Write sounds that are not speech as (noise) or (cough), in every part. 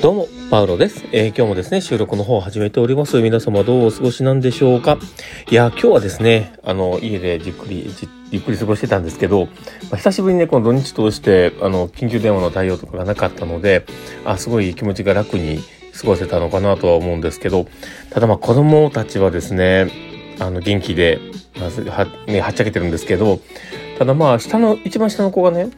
どうも、パウロです、えー、今日もですね、収録の方を始めております。皆様どうお過ごしなんでしょうか？いや、今日はですね、あの、家でじっくり、じゆっくり過ごしてたんですけど、まあ、久しぶりにね、この土日通して、あの、緊急電話の対応とかがなかったので、あ、すごい気持ちが楽に過ごせたのかなとは思うんですけど、ただまあ子供たちはですね、あの、元気で、まずは、ね、はっちゃけてるんですけど、ただまあ、下の、一番下の子がね、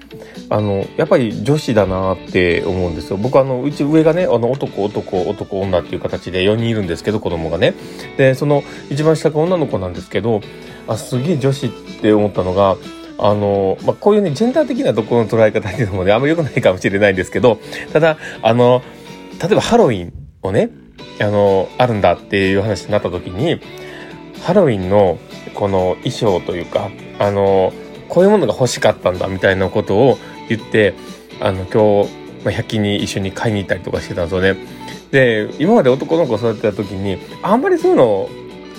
あの、やっぱり女子だなって思うんですよ。僕あの、うち上がね、あの、男、男、男、女っていう形で4人いるんですけど、子供がね。で、その、一番下が女の子なんですけど、あ、すげえ女子って思ったのが、あの、まあ、こういうね、ジェンダー的なところの捉え方っていうのもね、あんまり良くないかもしれないんですけど、ただ、あの、例えばハロウィンをね、あの、あるんだっていう話になった時に、ハロウィンのこの衣装というか、あの、こういうものが欲しかったんだみたいなことを言って、あの、今日、まあ、100均に一緒に買いに行ったりとかしてたんですよね。で、今まで男の子育てた時に、あんまりそういうの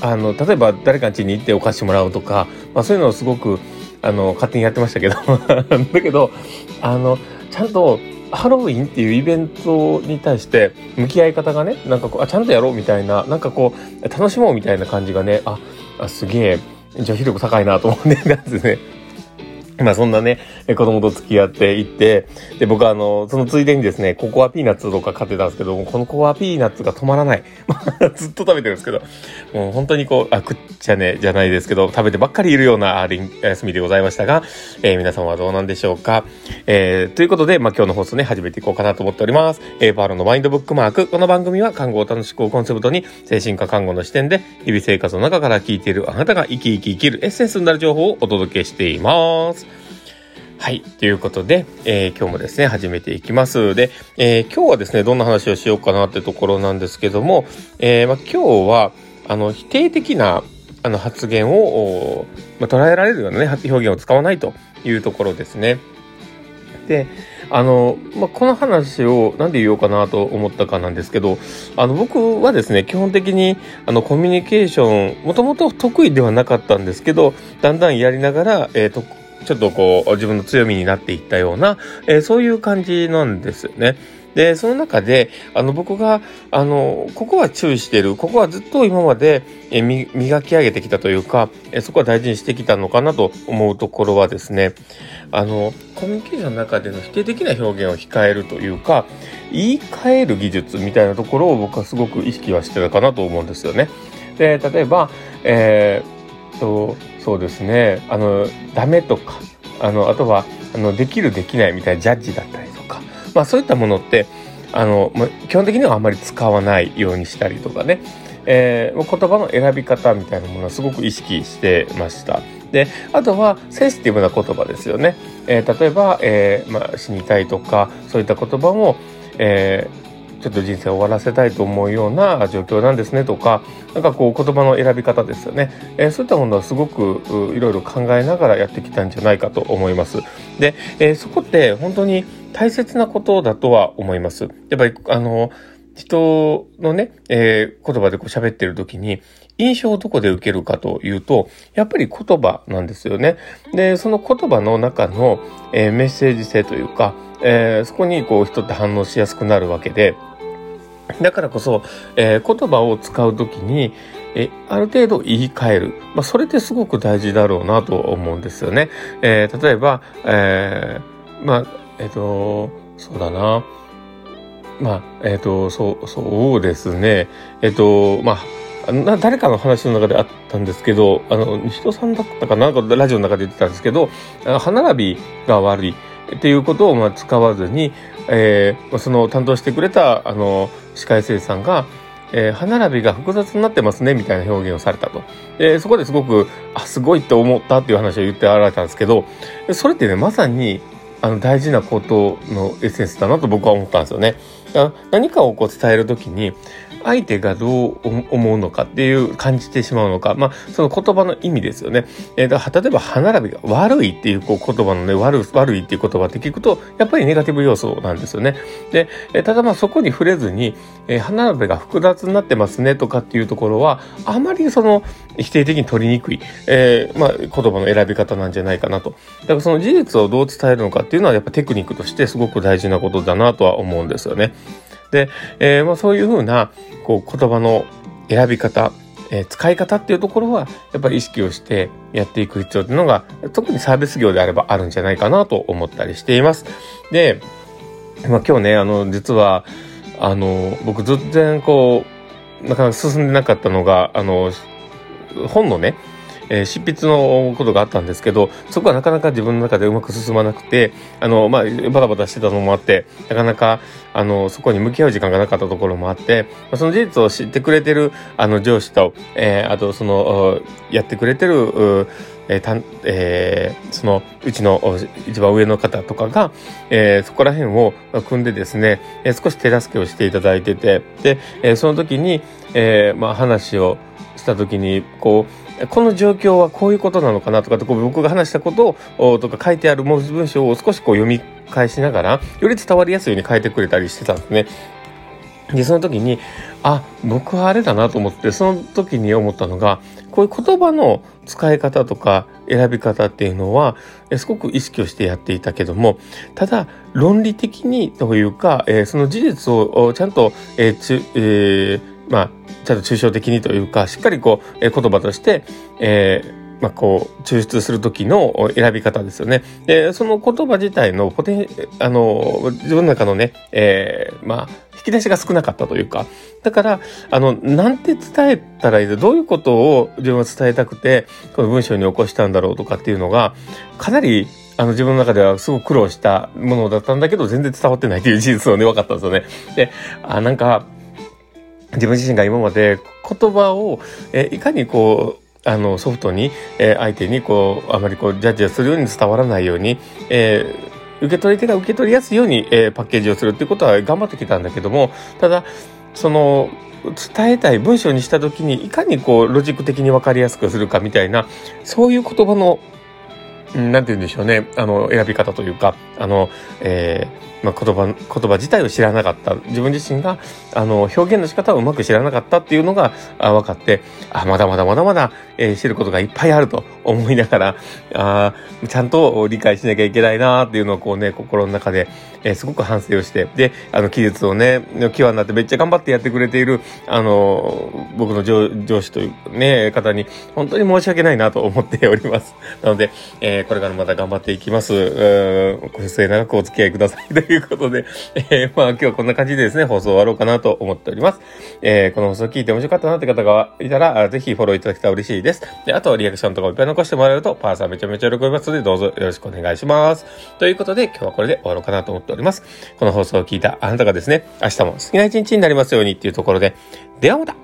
あの、例えば誰かの家に行ってお菓子もらうとか、まあそういうのをすごく、あの、勝手にやってましたけど (laughs) だけど、あの、ちゃんと、ハロウィンっていうイベントに対して向き合い方がね、なんかこう、あ、ちゃんとやろうみたいな、なんかこう、楽しもうみたいな感じがね、あ、あすげえ、女子力高いなと思ってたんですね。(laughs) まあそんなね、子供と付き合っていって、で、僕はあの、そのついでにですね、ココアピーナッツとか買ってたんですけども、このココアピーナッツが止まらない。(laughs) ずっと食べてるんですけど、もう本当にこう、あ、くっちゃね、じゃないですけど、食べてばっかりいるようなあ休みでございましたが、えー、皆様はどうなんでしょうか。えー、ということで、まあ今日の放送ね、始めていこうかなと思っております。えー、パーロのマインドブックマーク。この番組は看護を楽しくコンセプトに、精神科看護の視点で、日々生活の中から聞いているあなたが生き生き生きるエッセンスになる情報をお届けしています。はい。ということで、えー、今日もですね、始めていきます。で、えー、今日はですね、どんな話をしようかなってところなんですけども、えー、ま、今日は、あの、否定的な、あの、発言を、ま、捉えられるようなね、表現を使わないというところですね。で、あの、ま、この話を何で言おうかなと思ったかなんですけど、あの、僕はですね、基本的に、あの、コミュニケーション、もともと得意ではなかったんですけど、だんだんやりながら、えー、ちょっとこう、自分の強みになっていったような、えー、そういう感じなんですよね。で、その中で、あの、僕が、あの、ここは注意してる、ここはずっと今まで、え磨き上げてきたというか、えそこは大事にしてきたのかなと思うところはですね、あの、コミュニケーションの中での否定的な表現を控えるというか、言い換える技術みたいなところを僕はすごく意識はしてたかなと思うんですよね。で、例えば、えー、と、そうですねあのダメとかあのあとはあのできるできないみたいなジャッジだったりとか、まあ、そういったものってあの、ま、基本的にはあんまり使わないようにしたりとかね、えー、言葉の選び方みたいなものはすごく意識してました。であとはセンシティブな言葉ですよね。えー、例えば、えーまあ、死にたいとかそういった言葉も、えー、ちょっと人生を終わらせたいと思うような状況なんですねとか、なんかこう言葉の選び方ですよね。えー、そういったものはすごくいろいろ考えながらやってきたんじゃないかと思います。で、えー、そこって本当に大切なことだとは思います。やっぱりあの、人のね、えー、言葉でこう喋ってる時に、印象をどこで受けるかというと、やっぱり言葉なんですよね。で、その言葉の中の、えー、メッセージ性というか、えー、そこにこう人って反応しやすくなるわけで、だからこそ、えー、言葉を使うときに、えある程度言い換える。まあ、それってすごく大事だろうなと思うんですよね。えー、例えば、えー、まあ、えっ、ー、と、そうだな。まあ、えっ、と、そう、そうですね。えっ、と、まあ、な誰かの話の中であったんですけど、あの、西戸さんだったかな？なんかラジオの中で言ってたんですけど、歯並びが悪いっていうことをまあ使わずに、えー、その担当してくれた、あの、歯科衛生士さんが、えー、歯並びが複雑になってますね、みたいな表現をされたと。で、そこですごく、あ、すごいって思ったっていう話を言ってあられたんですけど、それってね、まさに、あの、大事なことのエッセンスだなと僕は思ったんですよね。何かをこう伝えるときに、相手がどう思うのかっていう感じてしまうのか、まあ、その言葉の意味ですよね。えー、だから例えば歯並びが悪いっていうこう言葉のね、悪悪いっていう言葉って聞くと、やっぱりネガティブ要素なんですよね。で、えー、ただまあそこに触れずに、えー、歯並びが複雑になってますねとかっていうところは、あまりその否定的に取りにくい、えー、まあ言葉の選び方なんじゃないかなと。だからその事実をどう伝えるのかっていうのはやっぱテクニックとしてすごく大事なことだなとは思うんですよね。で、えー、まあそういうふうな、こう言葉の選び方、えー、使い方っていうところは、やっぱり意識をしてやっていく必要っていうのが、特にサービス業であればあるんじゃないかなと思ったりしています。で、まあ今日ね、あの、実は、あの、僕全然こう、なかなか進んでなかったのが、あの、本のね、えー、執筆のことがあったんですけど、そこはなかなか自分の中でうまく進まなくて、あの、まあ、バタバタしてたのもあって、なかなか、あの、そこに向き合う時間がなかったところもあって、その事実を知ってくれてる、あの、上司と、えー、あと、その、やってくれてる、えーたえー、そのうちの一番上の方とかが、えー、そこら辺を組んでですね、えー、少し手助けをしていただいててで、えー、その時に、えーまあ、話をした時にこうこの状況はこういうことなのかなとかってこう僕が話したことをとか書いてある文章を少しこう読み返しながらより伝わりやすいように書いてくれたりしてたんですね。で、その時に、あ、僕はあれだなと思って、その時に思ったのが、こういう言葉の使い方とか選び方っていうのは、すごく意識をしてやっていたけども、ただ、論理的にというか、えー、その事実をちゃんと、えーちえー、まあ、ちゃんと抽象的にというか、しっかりこう、えー、言葉として、えーまあ、こう、抽出するときの選び方ですよね。で、その言葉自体のポテン、あの、自分の中のね、えー、まあ、引き出しが少なかったというか、だから、あの、なんて伝えたらいいで、どういうことを自分は伝えたくて、この文章に起こしたんだろうとかっていうのが、かなりあの自分の中ではすごく苦労したものだったんだけど、全然伝わってないという事実をね、分かったんですよね。で、あ、なんか、自分自身が今まで言葉を、えいかにこう、あの、ソフトに、え、相手にこう、あまりこう、ジャッジをするように伝わらないように、えー、受け取り手が受け取りやすいように、えー、パッケージをするっていうことは頑張ってきたんだけども、ただ、その、伝えたい文章にした時にいかにこうロジック的に分かりやすくするかみたいなそういう言葉のなんて言うんでしょうねあの選び方というかあの、えーまあ、言葉、言葉自体を知らなかった。自分自身が、あの、表現の仕方をうまく知らなかったっていうのがあ分かって、あ、まだまだまだまだ、えー、知ることがいっぱいあると (laughs) 思いながら、あちゃんと理解しなきゃいけないなっていうのをこうね、心の中で、えー、すごく反省をして、で、あの、技術をね、際になってめっちゃ頑張ってやってくれている、あの、僕の上上司というね、方に、本当に申し訳ないなと思っております。なので、えー、これからまた頑張っていきます。うんご末長くお付き合いください。(laughs) ということで、えー、まあ今日はこんな感じでですね、放送終わろうかなと思っております。えー、この放送聞いて面白かったなって方がいたら、ぜひフォローいただけたら嬉しいです。で、あとリアクションとかもいっぱい残してもらえると、パーさんめちゃめちゃ喜びますので、どうぞよろしくお願いします。ということで、今日はこれで終わろうかなと思っております。この放送を聞いたあなたがですね、明日も好きな一日になりますようにっていうところで、ではまた